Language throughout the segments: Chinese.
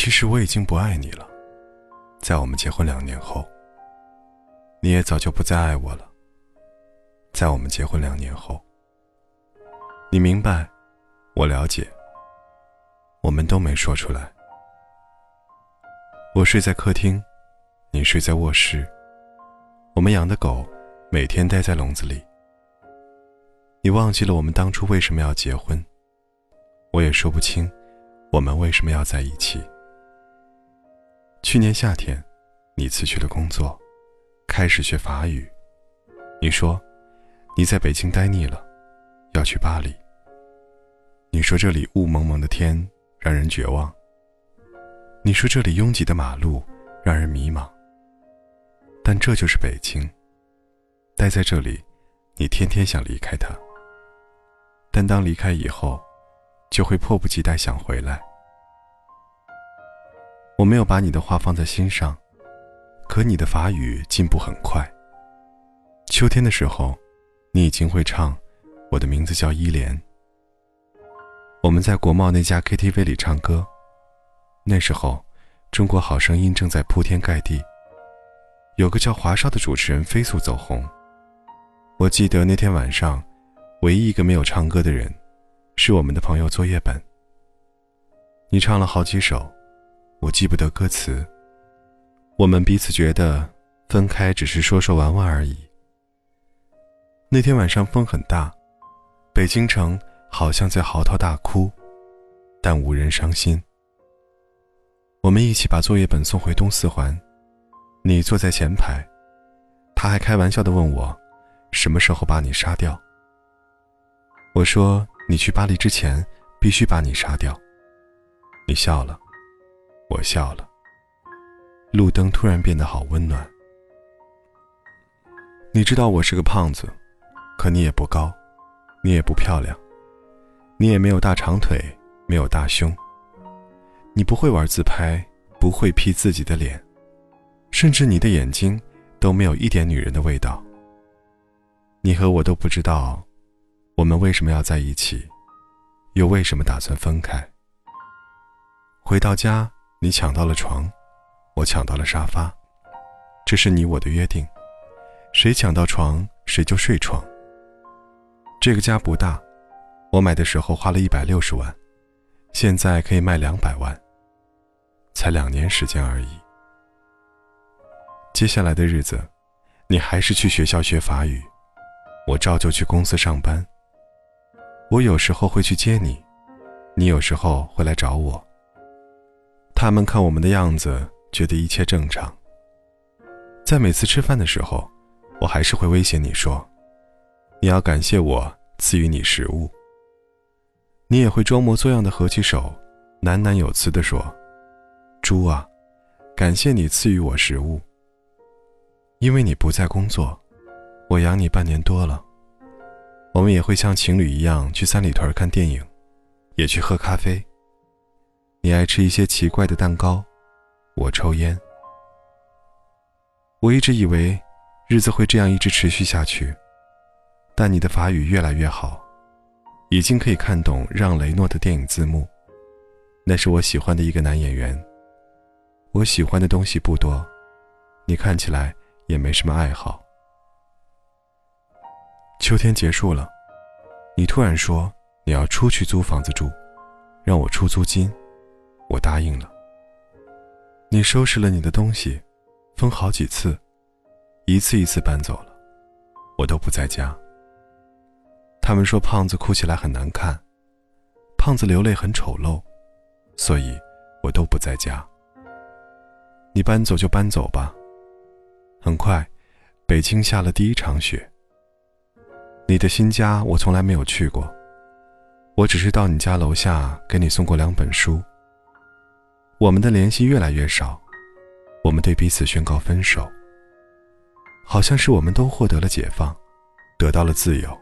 其实我已经不爱你了，在我们结婚两年后，你也早就不再爱我了。在我们结婚两年后，你明白，我了解，我们都没说出来。我睡在客厅，你睡在卧室。我们养的狗每天待在笼子里。你忘记了我们当初为什么要结婚，我也说不清，我们为什么要在一起。去年夏天，你辞去了工作，开始学法语。你说，你在北京待腻了，要去巴黎。你说这里雾蒙蒙的天让人绝望。你说这里拥挤的马路让人迷茫。但这就是北京。待在这里，你天天想离开它。但当离开以后，就会迫不及待想回来。我没有把你的话放在心上，可你的法语进步很快。秋天的时候，你已经会唱《我的名字叫依莲》。我们在国贸那家 KTV 里唱歌，那时候，《中国好声音》正在铺天盖地，有个叫华少的主持人飞速走红。我记得那天晚上。唯一一个没有唱歌的人，是我们的朋友作业本。你唱了好几首，我记不得歌词。我们彼此觉得分开只是说说玩玩而已。那天晚上风很大，北京城好像在嚎啕大哭，但无人伤心。我们一起把作业本送回东四环，你坐在前排，他还开玩笑的问我，什么时候把你杀掉。我说：“你去巴黎之前，必须把你杀掉。”你笑了，我笑了。路灯突然变得好温暖。你知道我是个胖子，可你也不高，你也不漂亮，你也没有大长腿，没有大胸。你不会玩自拍，不会 P 自己的脸，甚至你的眼睛都没有一点女人的味道。你和我都不知道。我们为什么要在一起？又为什么打算分开？回到家，你抢到了床，我抢到了沙发，这是你我的约定，谁抢到床谁就睡床。这个家不大，我买的时候花了一百六十万，现在可以卖两百万，才两年时间而已。接下来的日子，你还是去学校学法语，我照旧去公司上班。我有时候会去接你，你有时候会来找我。他们看我们的样子，觉得一切正常。在每次吃饭的时候，我还是会威胁你说：“你要感谢我赐予你食物。”你也会装模作样的合起手，喃喃有词地说：“猪啊，感谢你赐予我食物。因为你不在工作，我养你半年多了。”我们也会像情侣一样去三里屯看电影，也去喝咖啡。你爱吃一些奇怪的蛋糕，我抽烟。我一直以为日子会这样一直持续下去，但你的法语越来越好，已经可以看懂让·雷诺的电影字幕。那是我喜欢的一个男演员。我喜欢的东西不多，你看起来也没什么爱好。秋天结束了，你突然说你要出去租房子住，让我出租金，我答应了。你收拾了你的东西，分好几次，一次一次搬走了，我都不在家。他们说胖子哭起来很难看，胖子流泪很丑陋，所以我都不在家。你搬走就搬走吧。很快，北京下了第一场雪。你的新家我从来没有去过，我只是到你家楼下给你送过两本书。我们的联系越来越少，我们对彼此宣告分手，好像是我们都获得了解放，得到了自由。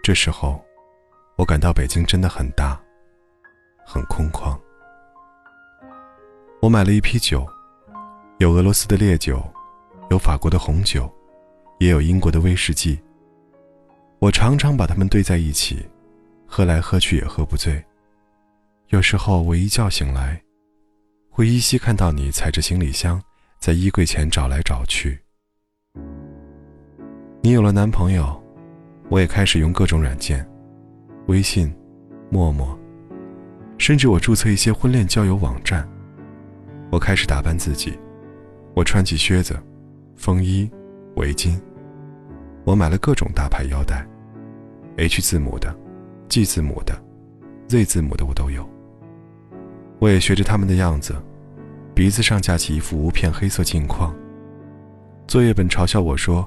这时候，我感到北京真的很大，很空旷。我买了一批酒，有俄罗斯的烈酒，有法国的红酒，也有英国的威士忌。我常常把它们兑在一起，喝来喝去也喝不醉。有时候我一觉醒来，会依稀看到你踩着行李箱在衣柜前找来找去。你有了男朋友，我也开始用各种软件，微信、陌陌，甚至我注册一些婚恋交友网站。我开始打扮自己，我穿起靴子、风衣、围巾，我买了各种大牌腰带，H 字母的、G 字母的、Z 字母的我都有。我也学着他们的样子，鼻子上架起一副无片黑色镜框。作业本嘲笑我说。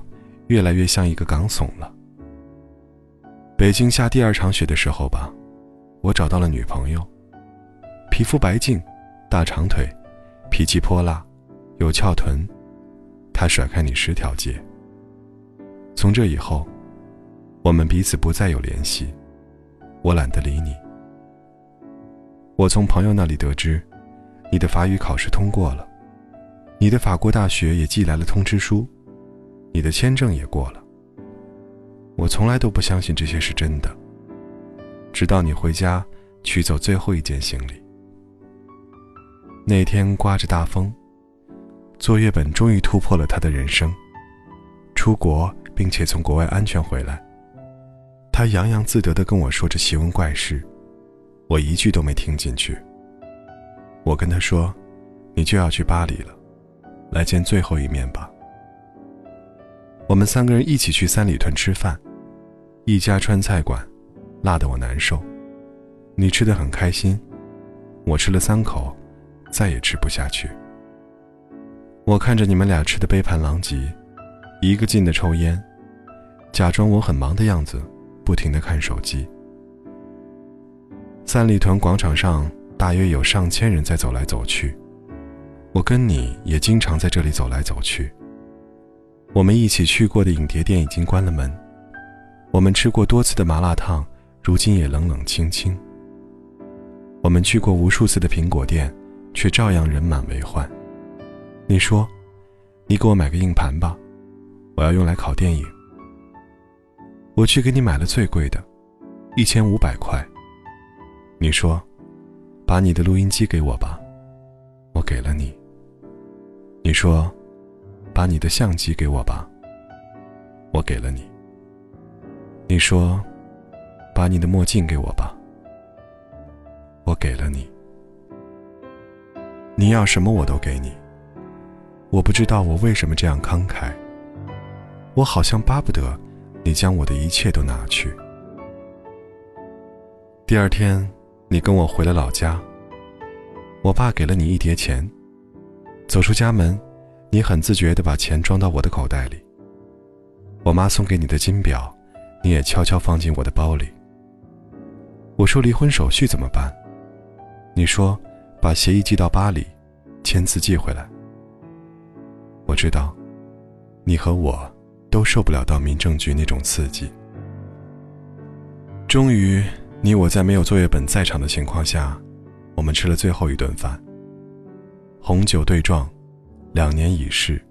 越来越像一个港怂了。北京下第二场雪的时候吧，我找到了女朋友，皮肤白净，大长腿，脾气泼辣，有翘臀，她甩开你十条街。从这以后，我们彼此不再有联系，我懒得理你。我从朋友那里得知，你的法语考试通过了，你的法国大学也寄来了通知书。你的签证也过了。我从来都不相信这些是真的，直到你回家取走最后一件行李。那天刮着大风，作业本终于突破了他的人生，出国并且从国外安全回来。他洋洋自得地跟我说着奇闻怪事，我一句都没听进去。我跟他说：“你就要去巴黎了，来见最后一面吧。”我们三个人一起去三里屯吃饭，一家川菜馆，辣得我难受。你吃的很开心，我吃了三口，再也吃不下去。我看着你们俩吃的杯盘狼藉，一个劲的抽烟，假装我很忙的样子，不停的看手机。三里屯广场上大约有上千人在走来走去，我跟你也经常在这里走来走去。我们一起去过的影碟店已经关了门，我们吃过多次的麻辣烫，如今也冷冷清清。我们去过无数次的苹果店，却照样人满为患。你说，你给我买个硬盘吧，我要用来拷电影。我去给你买了最贵的，一千五百块。你说，把你的录音机给我吧，我给了你。你说。把你的相机给我吧，我给了你。你说，把你的墨镜给我吧，我给了你。你要什么我都给你。我不知道我为什么这样慷慨，我好像巴不得你将我的一切都拿去。第二天，你跟我回了老家，我爸给了你一叠钱，走出家门。你很自觉地把钱装到我的口袋里。我妈送给你的金表，你也悄悄放进我的包里。我说离婚手续怎么办？你说把协议寄到巴黎，签字寄回来。我知道，你和我都受不了到民政局那种刺激。终于，你我在没有作业本在场的情况下，我们吃了最后一顿饭。红酒对撞。两年已逝，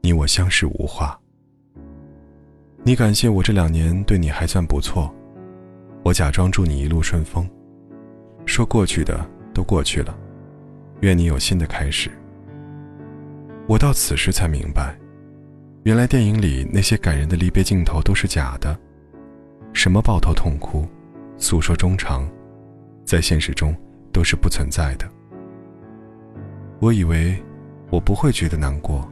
你我相视无话。你感谢我这两年对你还算不错，我假装祝你一路顺风，说过去的都过去了，愿你有新的开始。我到此时才明白，原来电影里那些感人的离别镜头都是假的，什么抱头痛哭、诉说衷肠，在现实中都是不存在的。我以为。我不会觉得难过。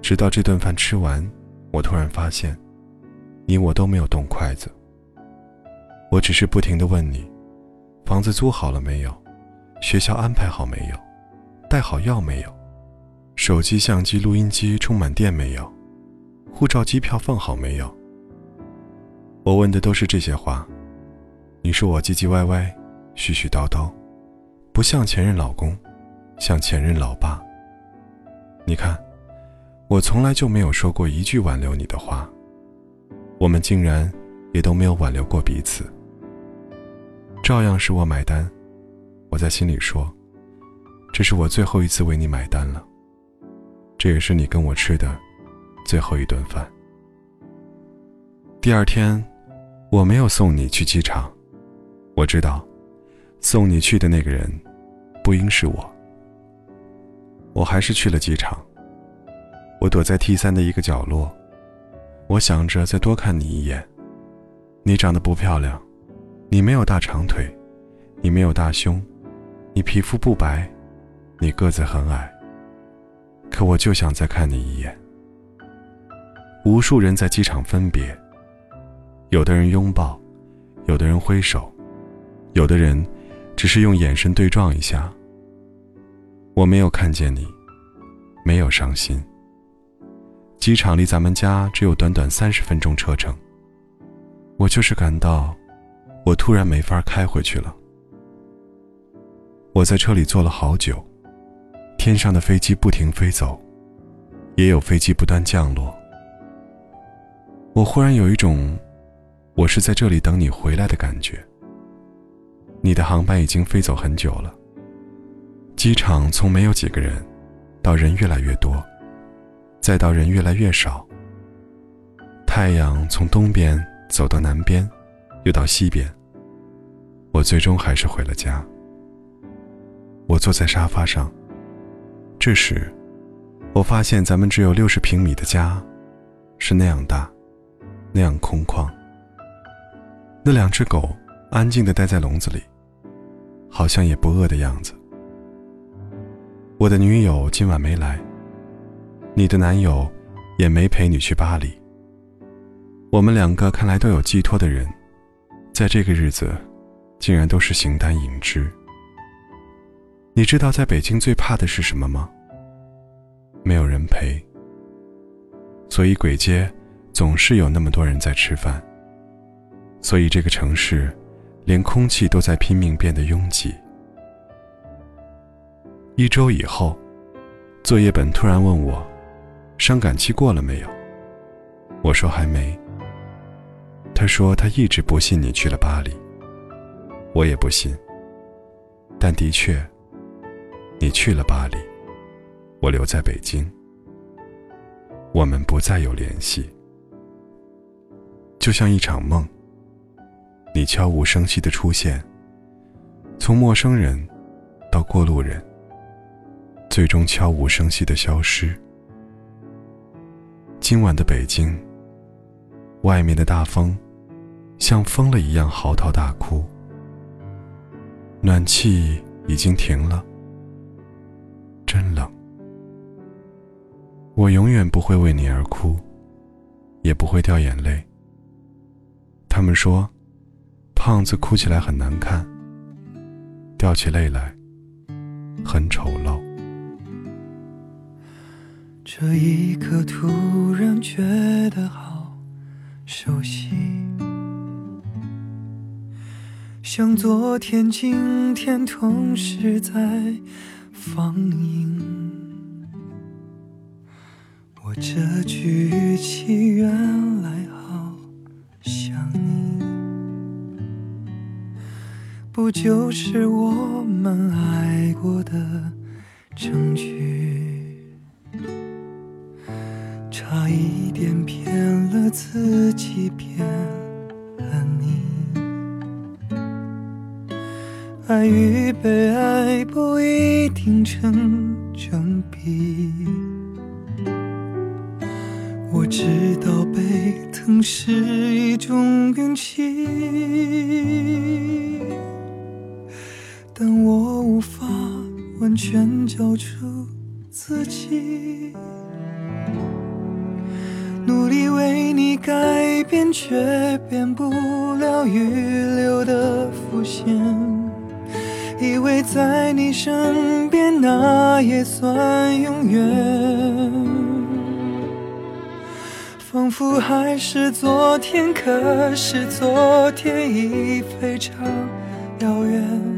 直到这顿饭吃完，我突然发现，你我都没有动筷子。我只是不停的问你：房子租好了没有？学校安排好没有？带好药没有？手机、相机、录音机充满电没有？护照、机票放好没有？我问的都是这些话。你说我唧唧歪歪、絮絮叨叨，不像前任老公，像前任老爸。你看，我从来就没有说过一句挽留你的话，我们竟然也都没有挽留过彼此。照样是我买单，我在心里说，这是我最后一次为你买单了，这也是你跟我吃的最后一顿饭。第二天，我没有送你去机场，我知道，送你去的那个人，不应是我。我还是去了机场。我躲在 T 三的一个角落，我想着再多看你一眼。你长得不漂亮，你没有大长腿，你没有大胸，你皮肤不白，你个子很矮。可我就想再看你一眼。无数人在机场分别，有的人拥抱，有的人挥手，有的人只是用眼神对撞一下。我没有看见你，没有伤心。机场离咱们家只有短短三十分钟车程。我就是感到，我突然没法开回去了。我在车里坐了好久，天上的飞机不停飞走，也有飞机不断降落。我忽然有一种，我是在这里等你回来的感觉。你的航班已经飞走很久了。机场从没有几个人，到人越来越多。再到人越来越少，太阳从东边走到南边，又到西边。我最终还是回了家。我坐在沙发上。这时，我发现咱们只有六十平米的家，是那样大，那样空旷。那两只狗安静地待在笼子里，好像也不饿的样子。我的女友今晚没来。你的男友也没陪你去巴黎。我们两个看来都有寄托的人，在这个日子，竟然都是形单影只。你知道在北京最怕的是什么吗？没有人陪。所以鬼街总是有那么多人在吃饭。所以这个城市，连空气都在拼命变得拥挤。一周以后，作业本突然问我。伤感期过了没有？我说还没。他说他一直不信你去了巴黎。我也不信。但的确，你去了巴黎，我留在北京，我们不再有联系，就像一场梦。你悄无声息的出现，从陌生人到过路人，最终悄无声息的消失。今晚的北京，外面的大风像疯了一样嚎啕大哭，暖气已经停了，真冷。我永远不会为你而哭，也不会掉眼泪。他们说，胖子哭起来很难看，掉起泪来很丑陋。这一刻突然觉得好熟悉，像昨天、今天同时在放映。我这句语气原不就是我们爱过的证据？差一点骗了自己，骗了你。爱与被爱不一定成正比。我知道被疼是一种运气，全交出自己。努力为你改变，却变不了预留的伏线。以为在你身边，那也算永远。仿佛还是昨天，可是昨天已非常遥远。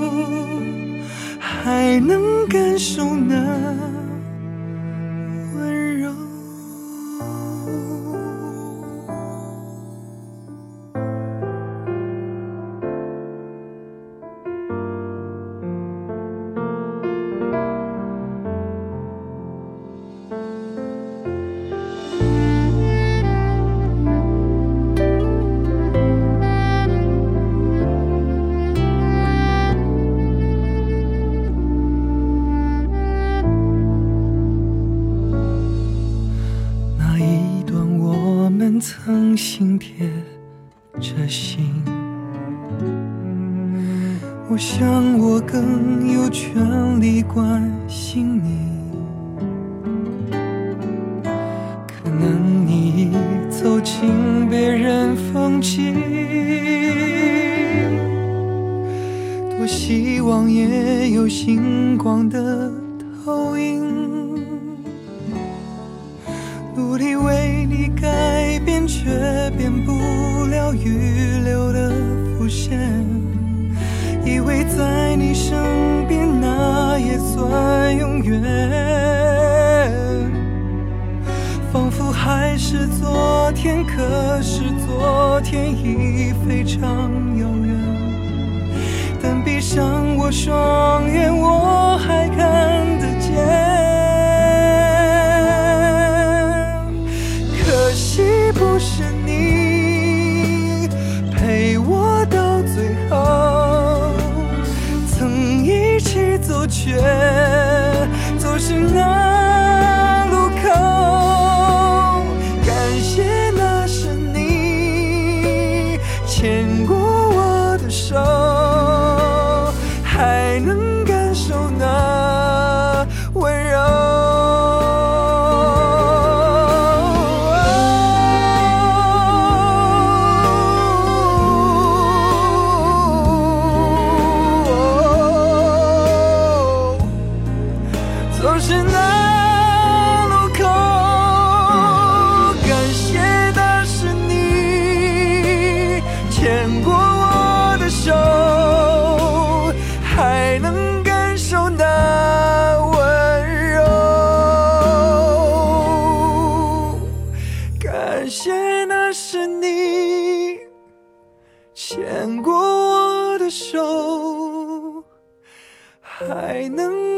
还能感受呢？能你已走进别人风景，多希望也有星光的投影。努力为你改变，却变不了预留的伏线。以为在你身边，那也算永远。还是昨天，可是昨天已非常遥远。但闭上我双眼，我还能